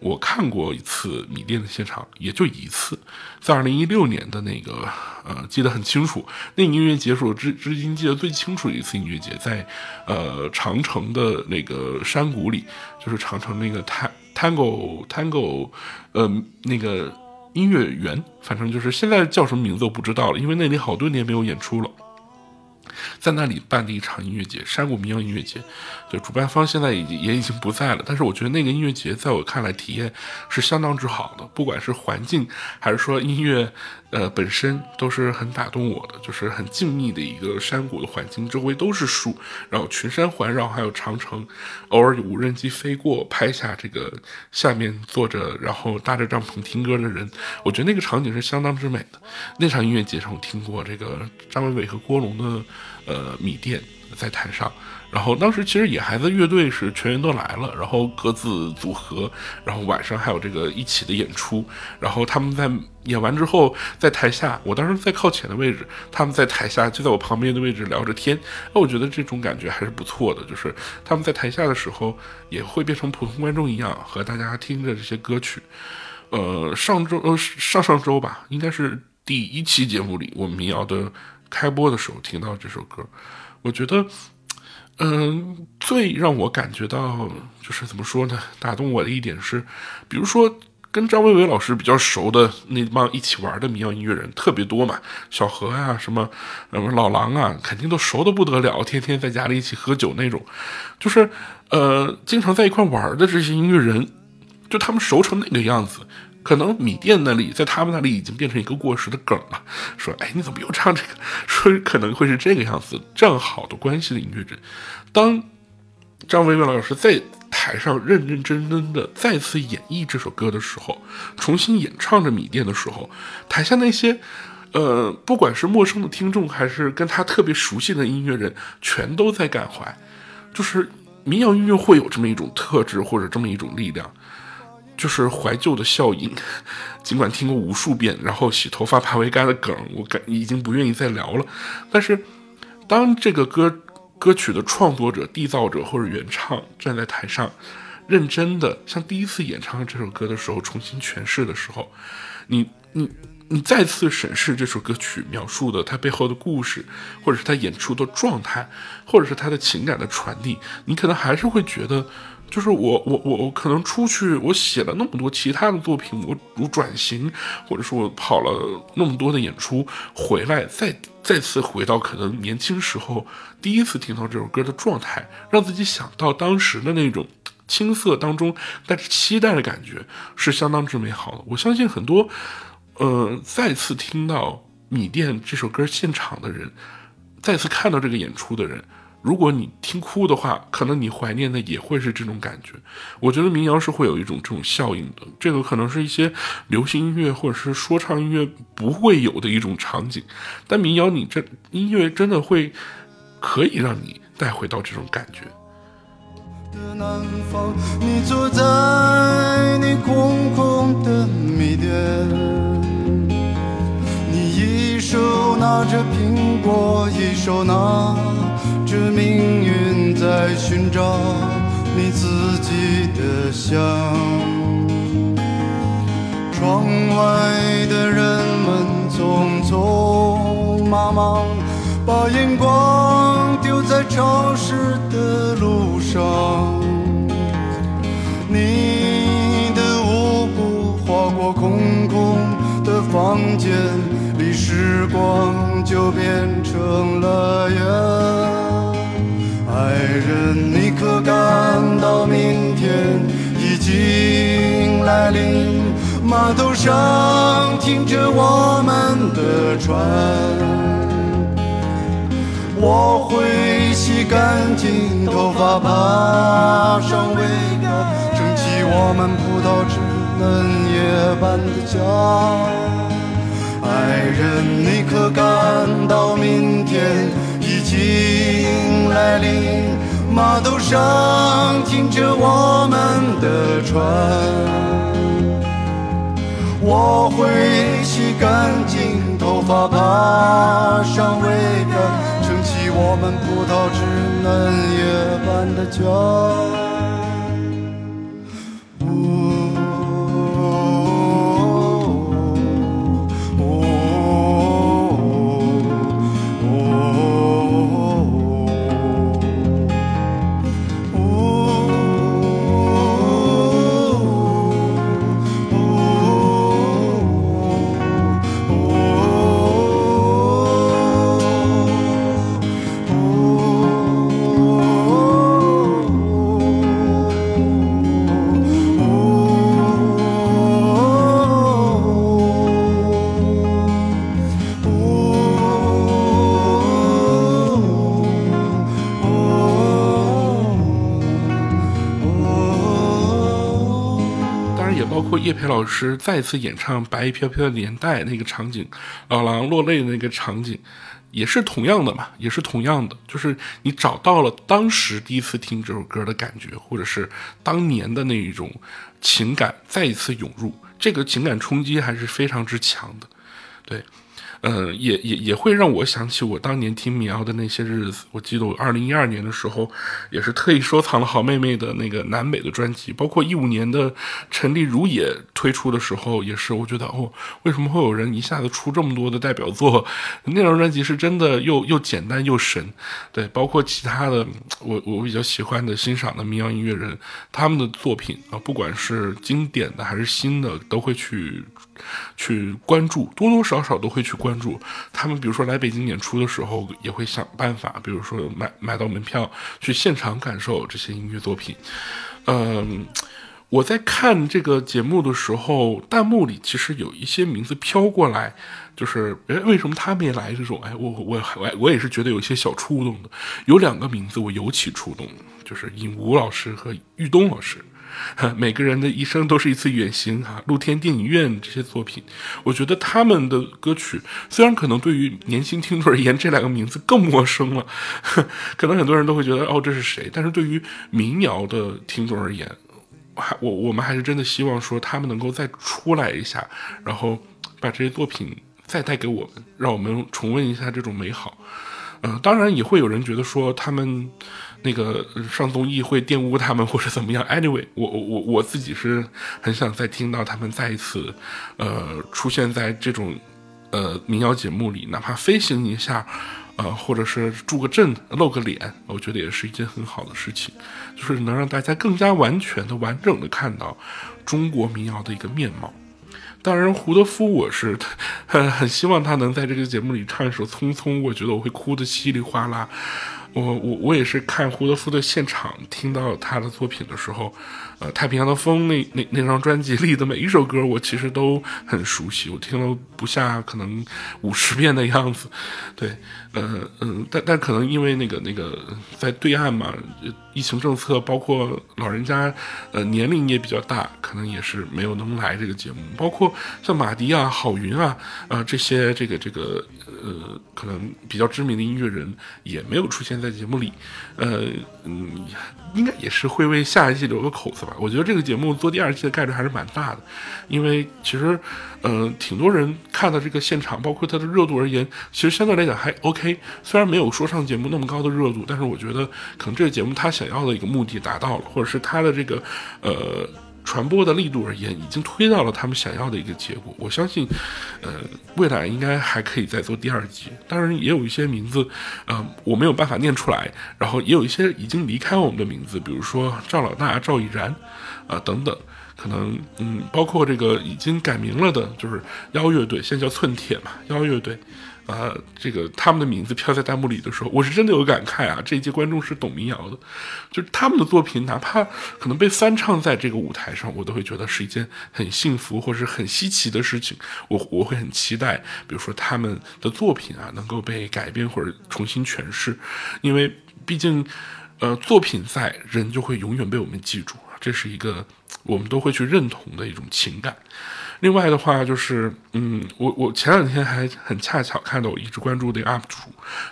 我看过一次米店的现场，也就一次，在二零一六年的那个，呃，记得很清楚。那音乐节是我至至今记得最清楚的一次音乐节，在呃长城的那个山谷里，就是长城那个 Tango Tango，呃，那个音乐园，反正就是现在叫什么名字我不知道了，因为那里好多年没有演出了。在那里办的一场音乐节——山谷民谣音乐节，对，主办方现在已经也已经不在了。但是我觉得那个音乐节在我看来体验是相当之好的，不管是环境还是说音乐。呃，本身都是很打动我的，就是很静谧的一个山谷的环境，周围都是树，然后群山环绕，还有长城，偶尔有无人机飞过，拍下这个下面坐着，然后搭着帐篷听歌的人，我觉得那个场景是相当之美的。那场音乐节上，我听过这个张伟伟和郭龙的呃米店在台上。然后当时其实野孩子乐队是全员都来了，然后各自组合，然后晚上还有这个一起的演出。然后他们在演完之后，在台下，我当时在靠前的位置，他们在台下就在我旁边的位置聊着天。那我觉得这种感觉还是不错的，就是他们在台下的时候也会变成普通观众一样，和大家听着这些歌曲。呃，上周呃上上周吧，应该是第一期节目里，我们民谣的开播的时候听到这首歌，我觉得。嗯，最让我感觉到就是怎么说呢，打动我的一点是，比如说跟张维维老师比较熟的那帮一起玩的民谣音乐人特别多嘛，小何呀，什么老狼啊，肯定都熟的不得了，天天在家里一起喝酒那种，就是呃，经常在一块玩的这些音乐人，就他们熟成那个样子。可能米店那里，在他们那里已经变成一个过时的梗了。说，哎，你怎么又唱这个？说可能会是这个样子。这样好的关系的音乐人，当张伟伟老师在台上认认真真的再次演绎这首歌的时候，重新演唱着米店的时候，台下那些，呃，不管是陌生的听众，还是跟他特别熟悉的音乐人，全都在感怀。就是民谣音乐会有这么一种特质，或者这么一种力量。就是怀旧的效应，尽管听过无数遍，然后洗头发怕为干的梗，我感已经不愿意再聊了。但是，当这个歌歌曲的创作者、缔造者或者原唱站在台上，认真的像第一次演唱这首歌的时候重新诠释的时候，你你你再次审视这首歌曲描述的它背后的故事，或者是他演出的状态，或者是他的情感的传递，你可能还是会觉得。就是我我我我可能出去，我写了那么多其他的作品，我如转型，或者说我跑了那么多的演出，回来再再次回到可能年轻时候第一次听到这首歌的状态，让自己想到当时的那种青涩当中带着期待的感觉，是相当之美好的。我相信很多，呃，再次听到米店这首歌现场的人，再次看到这个演出的人。如果你听哭的话，可能你怀念的也会是这种感觉。我觉得民谣是会有一种这种效应的，这个可能是一些流行音乐或者是说唱音乐不会有的一种场景，但民谣你这音乐真的会可以让你带回到这种感觉。的南方，你坐在你空空的米店。你一手拿着苹果，一手拿着命运，在寻找你自己的香。窗外的人们匆匆忙忙，把眼光丢在潮湿的路上。你的舞步划过空空的房间里。时光就变成了烟。爱人，你可感到明天已经来临？码头上停着我们的船，我会洗干净头发，爬上桅杆，撑起我们葡萄枝。嫩叶般的家。爱人，你可感到明天经来临？码头上停着我们的船。我会洗干净头发，爬上桅杆，撑起我们葡萄枝嫩叶般的家。老师再次演唱《白衣飘飘的年代》那个场景，老狼落泪的那个场景，也是同样的嘛，也是同样的，就是你找到了当时第一次听这首歌的感觉，或者是当年的那一种情感再一次涌入，这个情感冲击还是非常之强的，对。嗯，也也也会让我想起我当年听民谣的那些日子。我记得我二零一二年的时候，也是特意收藏了好妹妹的那个南北的专辑，包括一五年的陈丽如也推出的时候，也是我觉得哦，为什么会有人一下子出这么多的代表作？那张专辑是真的又又简单又神。对，包括其他的我我比较喜欢的欣赏的民谣音乐人，他们的作品啊，不管是经典的还是新的，都会去。去关注，多多少少都会去关注他们。比如说来北京演出的时候，也会想办法，比如说买买到门票去现场感受这些音乐作品。嗯，我在看这个节目的时候，弹幕里其实有一些名字飘过来，就是哎，为什么他没来？这种哎，我我我我也是觉得有一些小触动的。有两个名字我尤其触动，就是尹吴老师和玉东老师。每个人的一生都是一次远行哈，露天电影院这些作品，我觉得他们的歌曲虽然可能对于年轻听众而言，这两个名字更陌生了，可能很多人都会觉得哦这是谁？但是对于民谣的听众而言，还我我们还是真的希望说他们能够再出来一下，然后把这些作品再带给我们，让我们重温一下这种美好。嗯，当然也会有人觉得说他们。那个上综艺会玷污他们或者怎么样？Anyway，我我我我自己是很想再听到他们再一次，呃，出现在这种呃民谣节目里，哪怕飞行一下，呃，或者是助个阵、露个脸，我觉得也是一件很好的事情，就是能让大家更加完全的、完整的看到中国民谣的一个面貌。当然，胡德夫，我是 很很希望他能在这个节目里唱一首《匆匆》，我觉得我会哭得稀里哗啦。我我我也是看胡德夫的现场，听到他的作品的时候，呃，《太平洋的风》那那那张专辑里的每一首歌，我其实都很熟悉，我听了不下可能五十遍的样子，对。嗯嗯，但但可能因为那个那个在对岸嘛，疫情政策，包括老人家，呃，年龄也比较大，可能也是没有能来这个节目。包括像马迪啊、郝云啊，啊这些这个这个呃，可能比较知名的音乐人也没有出现在节目里。呃嗯，应该也是会为下一季留个口子吧。我觉得这个节目做第二季的概率还是蛮大的，因为其实。嗯，挺多人看到这个现场，包括它的热度而言，其实相对来讲还 OK。虽然没有说唱节目那么高的热度，但是我觉得可能这个节目他想要的一个目的达到了，或者是他的这个呃传播的力度而言，已经推到了他们想要的一个结果。我相信，呃，未来应该还可以再做第二季。当然，也有一些名字，呃，我没有办法念出来，然后也有一些已经离开我们的名字，比如说赵老大、赵以然，啊等等。可能嗯，包括这个已经改名了的，就是妖乐队，现在叫寸铁嘛，妖乐队，啊，这个他们的名字飘在弹幕里的时候，我是真的有感慨啊！这一届观众是懂民谣的，就是他们的作品，哪怕可能被翻唱在这个舞台上，我都会觉得是一件很幸福或者是很稀奇的事情。我我会很期待，比如说他们的作品啊，能够被改编或者重新诠释，因为毕竟，呃，作品在，人就会永远被我们记住。这是一个我们都会去认同的一种情感。另外的话就是，嗯，我我前两天还很恰巧看到我一直关注的 UP 主，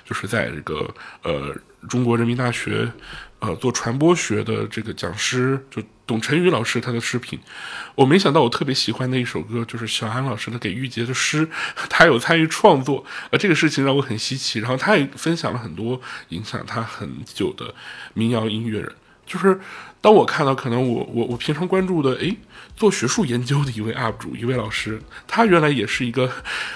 就是在这个呃中国人民大学呃做传播学的这个讲师，就董晨宇老师他的视频，我没想到我特别喜欢的一首歌就是小安老师的《给玉洁的诗》，他有参与创作，呃，这个事情让我很稀奇。然后他也分享了很多影响他很久的民谣音乐人，就是当我看到可能我我我平常关注的诶。做学术研究的一位 UP 主，一位老师，他原来也是一个，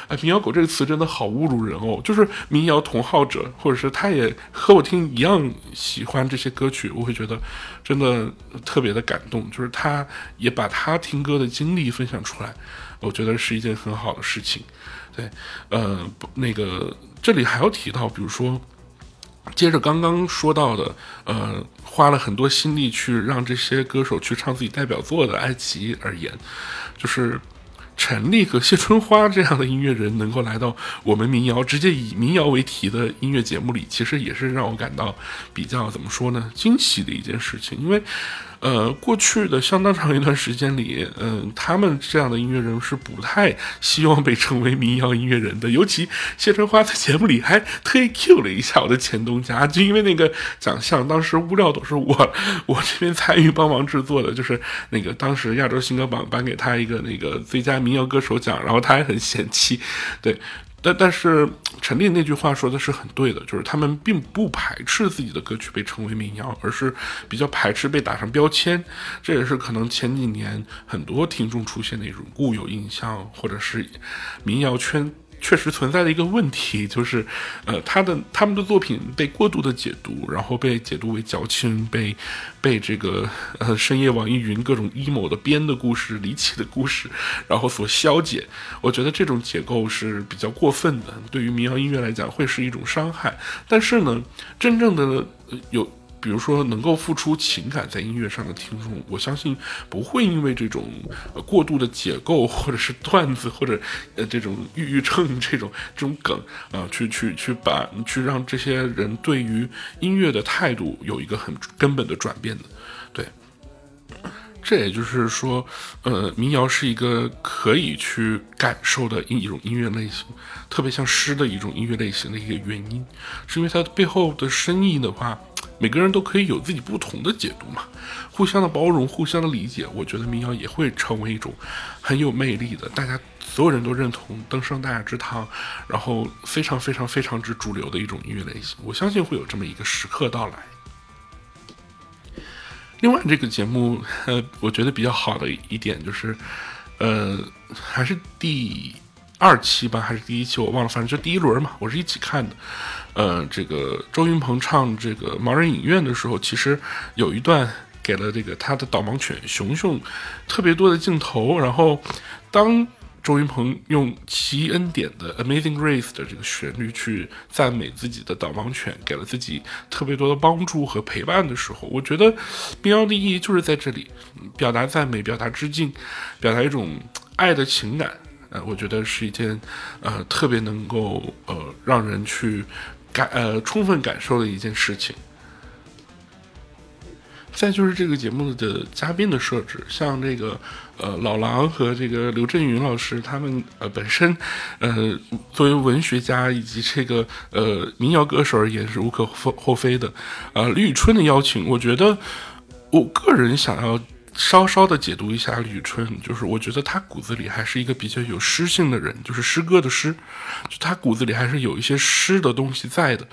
呃，民谣狗这个词真的好侮辱人哦，就是民谣同好者，或者是他也和我听一样喜欢这些歌曲，我会觉得真的特别的感动，就是他也把他听歌的经历分享出来，我觉得是一件很好的事情。对，呃，那个这里还要提到，比如说。接着刚刚说到的，呃，花了很多心力去让这些歌手去唱自己代表作的爱奇艺而言，就是陈粒和谢春花这样的音乐人能够来到我们民谣直接以民谣为题的音乐节目里，其实也是让我感到比较怎么说呢，惊喜的一件事情，因为。呃，过去的相当长一段时间里，嗯，他们这样的音乐人是不太希望被称为民谣音乐人的。尤其谢春花在节目里还特意 Q 了一下我的前东家，就因为那个奖项，当时物料都是我我这边参与帮忙制作的，就是那个当时亚洲新歌榜颁给他一个那个最佳民谣歌手奖，然后他还很嫌弃，对。但但是陈立那句话说的是很对的，就是他们并不排斥自己的歌曲被称为民谣，而是比较排斥被打上标签。这也是可能前几年很多听众出现的一种固有印象，或者是民谣圈。确实存在的一个问题就是，呃，他的他们的作品被过度的解读，然后被解读为矫情，被被这个呃深夜网易云各种阴谋的编的故事、离奇的故事，然后所消解。我觉得这种结构是比较过分的，对于民谣音乐来讲会是一种伤害。但是呢，真正的有。比如说，能够付出情感在音乐上的听众，我相信不会因为这种过度的解构，或者是段子，或者呃这种抑郁症这种这种梗啊，去去去把去让这些人对于音乐的态度有一个很根本的转变的。对，这也就是说，呃，民谣是一个可以去感受的一种音乐类型，特别像诗的一种音乐类型的一个原因，是因为它背后的深意的话。每个人都可以有自己不同的解读嘛，互相的包容，互相的理解，我觉得民谣也会成为一种很有魅力的，大家所有人都认同，登上大雅之堂，然后非常非常非常之主流的一种音乐类型。我相信会有这么一个时刻到来。另外，这个节目，呃，我觉得比较好的一点就是，呃，还是第。二期吧，还是第一期，我忘了，反正就第一轮嘛，我是一起看的。呃，这个周云鹏唱这个盲人影院的时候，其实有一段给了这个他的导盲犬熊熊特别多的镜头，然后当周云鹏用奇恩典的 Amazing Grace 的这个旋律去赞美自己的导盲犬，给了自己特别多的帮助和陪伴的时候，我觉得民谣的意义就是在这里，表达赞美，表达致敬，表达一种爱的情感。呃，我觉得是一件，呃，特别能够呃让人去感呃充分感受的一件事情。再就是这个节目的嘉宾的设置，像这个呃老狼和这个刘震云老师，他们呃本身呃作为文学家以及这个呃民谣歌手而言是无可厚非的。呃，李宇春的邀请，我觉得我个人想要。稍稍的解读一下李宇春，就是我觉得他骨子里还是一个比较有诗性的人，就是诗歌的诗，就他骨子里还是有一些诗的东西在的。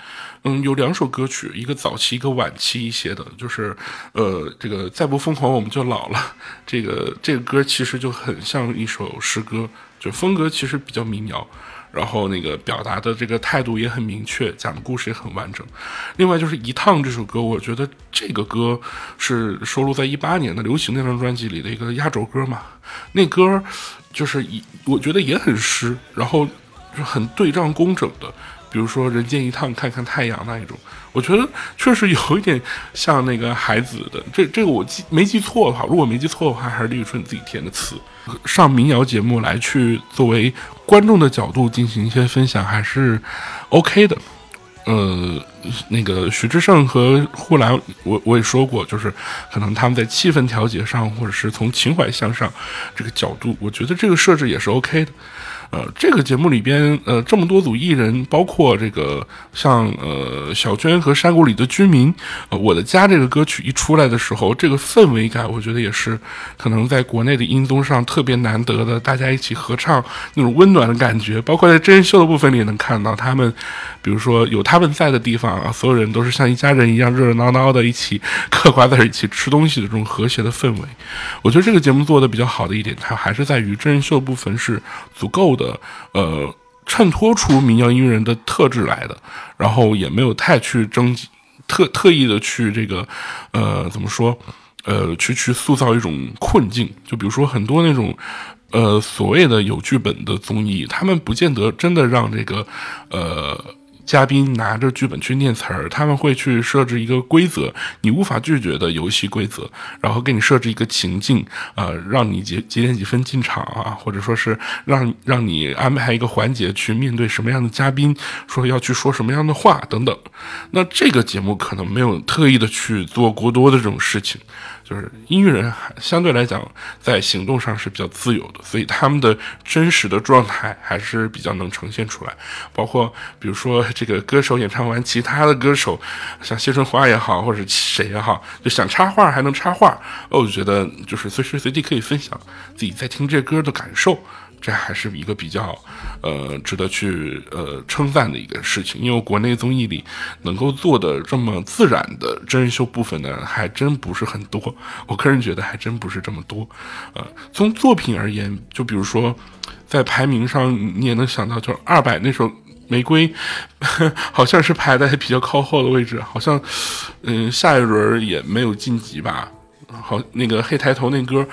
嗯，有两首歌曲，一个早期，一个晚期一些的，就是呃，这个再不疯狂我们就老了。这个这个歌其实就很像一首诗歌，就风格其实比较民谣。然后那个表达的这个态度也很明确，讲的故事也很完整。另外就是《一趟》这首歌，我觉得这个歌是收录在一八年的《流行》那张专辑里的一个压轴歌嘛。那歌就是一，我觉得也很诗，然后就很对仗工整的。比如说“人间一趟，看看太阳”那一种，我觉得确实有一点像那个孩子的。这这个我记没记错的话，如果没记错的话，还是李宇春自己填的词。上民谣节目来去作为观众的角度进行一些分享还是 OK 的，呃，那个徐志胜和呼兰，我我也说过，就是可能他们在气氛调节上，或者是从情怀向上这个角度，我觉得这个设置也是 OK 的。呃，这个节目里边，呃，这么多组艺人，包括这个像呃小娟和山谷里的居民，呃，我的家这个歌曲一出来的时候，这个氛围感，我觉得也是可能在国内的音综上特别难得的，大家一起合唱那种温暖的感觉。包括在真人秀的部分里，也能看到他们，比如说有他们在的地方啊，所有人都是像一家人一样热热闹闹的一起 嗑瓜子、一起吃东西的这种和谐的氛围。我觉得这个节目做的比较好的一点，它还是在于真人秀部分是足够。的呃，衬托出民谣音乐人的特质来的，然后也没有太去争，特特意的去这个呃怎么说呃去去塑造一种困境，就比如说很多那种呃所谓的有剧本的综艺，他们不见得真的让这个呃。嘉宾拿着剧本去念词儿，他们会去设置一个规则，你无法拒绝的游戏规则，然后给你设置一个情境，呃，让你几几点几分进场啊，或者说是让让你安排一个环节去面对什么样的嘉宾，说要去说什么样的话等等。那这个节目可能没有特意的去做过多的这种事情。就是音乐人还相对来讲在行动上是比较自由的，所以他们的真实的状态还是比较能呈现出来。包括比如说这个歌手演唱完，其他的歌手像谢春花也好，或者谁也好，就想插画还能插画。哦，我觉得就是随时随地可以分享自己在听这歌的感受。这还是一个比较，呃，值得去呃称赞的一个事情，因为国内综艺里能够做的这么自然的真人秀部分呢，还真不是很多。我个人觉得还真不是这么多。呃，从作品而言，就比如说在排名上，你也能想到，就是二百那首《玫瑰》，好像是排在比较靠后的位置，好像嗯下一轮也没有晋级吧。好，那个黑抬头那歌。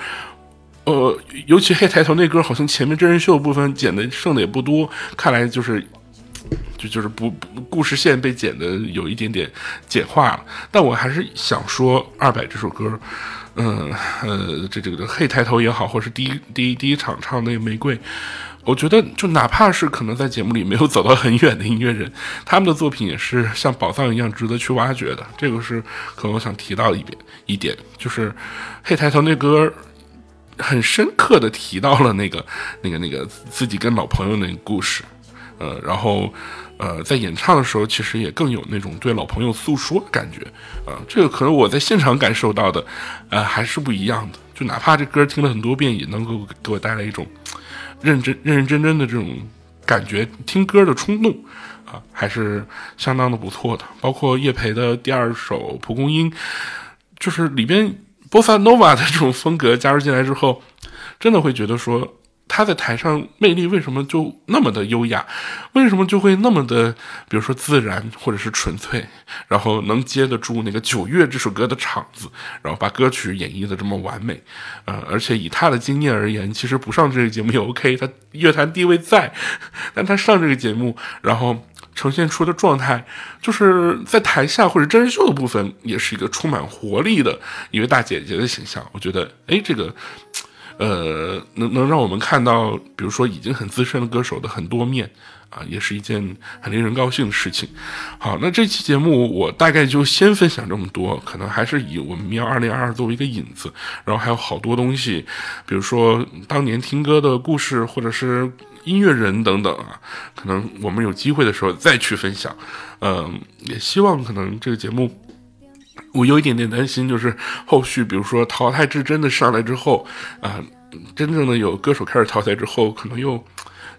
呃，尤其黑抬头那歌，好像前面真人秀部分剪的剩的也不多，看来就是，就就是不故事线被剪的有一点点简化了。但我还是想说，二百这首歌，嗯呃，这这个黑抬头也好，或是第一第一第一场唱那个玫瑰，我觉得就哪怕是可能在节目里没有走到很远的音乐人，他们的作品也是像宝藏一样值得去挖掘的。这个是可能我想提到一点一点，就是黑抬头那歌。很深刻的提到了那个、那个、那个自己跟老朋友那个故事，呃，然后，呃，在演唱的时候，其实也更有那种对老朋友诉说的感觉，啊，这个可能我在现场感受到的，呃，还是不一样的。就哪怕这歌听了很多遍，也能够给我带来一种 认真、认认真真的这种感觉，听歌的冲动，啊，还是相当的不错的。包括叶培的第二首《蒲公英》，就是里边。波萨诺瓦的这种风格加入进来之后，真的会觉得说他在台上魅力为什么就那么的优雅？为什么就会那么的，比如说自然或者是纯粹，然后能接得住那个九月这首歌的场子，然后把歌曲演绎的这么完美？呃，而且以他的经验而言，其实不上这个节目也 OK，他乐坛地位在，但 他上这个节目，然后。呈现出的状态，就是在台下或者真人秀的部分，也是一个充满活力的一位大姐姐的形象。我觉得，哎，这个，呃，能能让我们看到，比如说已经很资深的歌手的很多面啊，也是一件很令人高兴的事情。好，那这期节目我大概就先分享这么多，可能还是以我们喵二零二二作为一个引子，然后还有好多东西，比如说当年听歌的故事，或者是。音乐人等等啊，可能我们有机会的时候再去分享。嗯，也希望可能这个节目，我有一点点担心，就是后续比如说淘汰制真的上来之后啊，真正的有歌手开始淘汰之后，可能又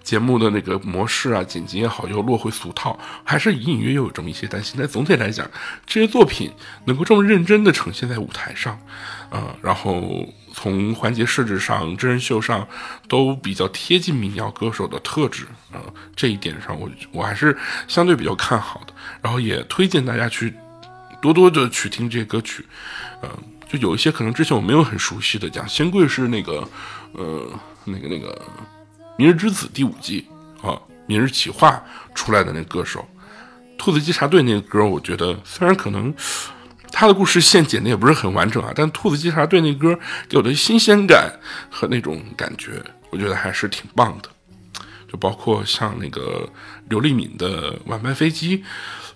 节目的那个模式啊，剪辑也好，又落回俗套，还是隐隐约约有这么一些担心。但总体来讲，这些作品能够这么认真的呈现在舞台上，啊，然后。从环节设置上、真人秀上都比较贴近民谣歌手的特质啊，这一点上我我还是相对比较看好的。然后也推荐大家去多多的去听这些歌曲，呃，就有一些可能之前我没有很熟悉的，讲仙贵是那个呃那个那个《明日之子》第五季啊，《明日企划》出来的那个歌手，兔子稽查队那个歌，我觉得虽然可能。他的故事线剪的也不是很完整啊，但《兔子稽查队》那歌给我的新鲜感和那种感觉，我觉得还是挺棒的。就包括像那个刘丽敏的《晚班飞机》，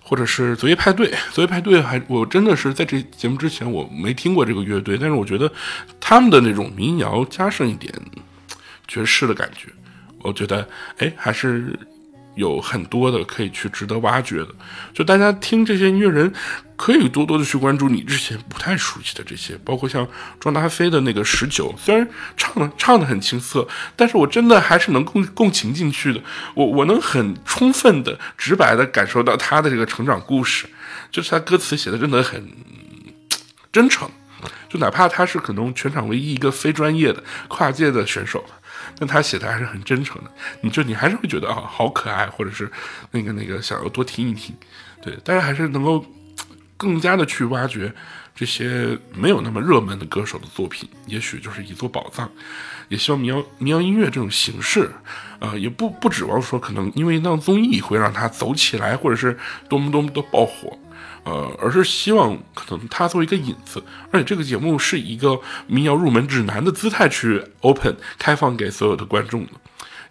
或者是昨夜派对，昨夜派对还我真的是在这节目之前我没听过这个乐队，但是我觉得他们的那种民谣加上一点爵士的感觉，我觉得哎还是有很多的可以去值得挖掘的。就大家听这些音乐人，可以多多的去关注你之前不太熟悉的这些，包括像庄达菲的那个十九，虽然唱的唱的很青涩，但是我真的还是能共共情进去的。我我能很充分的、直白的感受到他的这个成长故事，就是他歌词写的真的很真诚。就哪怕他是可能全场唯一一个非专业的跨界的选手，但他写的还是很真诚的。你就你还是会觉得啊，好可爱，或者是那个那个想要多听一听。对，但是还是能够更加的去挖掘这些没有那么热门的歌手的作品，也许就是一座宝藏。也希望民谣民谣音乐这种形式，呃，也不不指望说可能因为一档综艺会让它走起来，或者是多么多么的爆火。呃，而是希望可能它作为一个引子，而且这个节目是一个民谣入门指南的姿态去 open 开放给所有的观众的，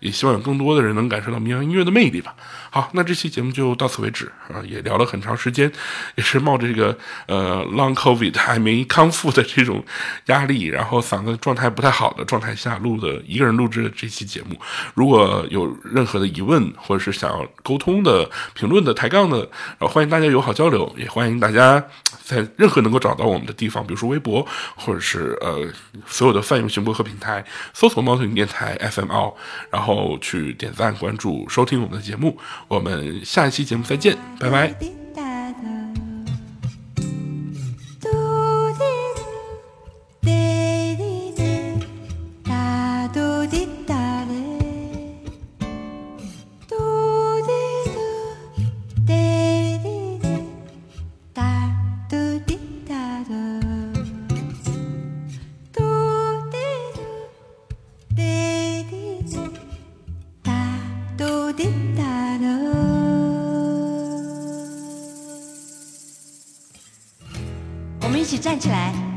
也希望有更多的人能感受到民谣音乐的魅力吧。好，那这期节目就到此为止啊，也聊了很长时间，也是冒着这个呃 long covid 还没康复的这种压力，然后嗓子状态不太好的状态下录的一个人录制的这期节目。如果有任何的疑问或者是想要沟通的、评论的、抬杠的，然后欢迎大家友好交流，也欢迎大家在任何能够找到我们的地方，比如说微博或者是呃所有的泛用型播客平台，搜索猫头鹰电台 FML，然后去点赞、关注、收听我们的节目。我们下一期节目再见，拜拜。站起来。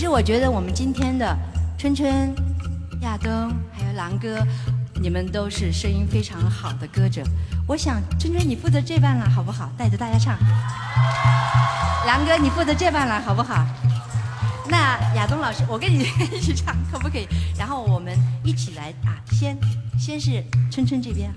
是我觉得我们今天的春春、亚东还有狼哥，你们都是声音非常好的歌者。我想春春你负责这半了，好不好？带着大家唱。狼哥，你负责这半了，好不好？那亚东老师，我跟你一起唱，可不可以？然后我们一起来啊，先先是春春这边，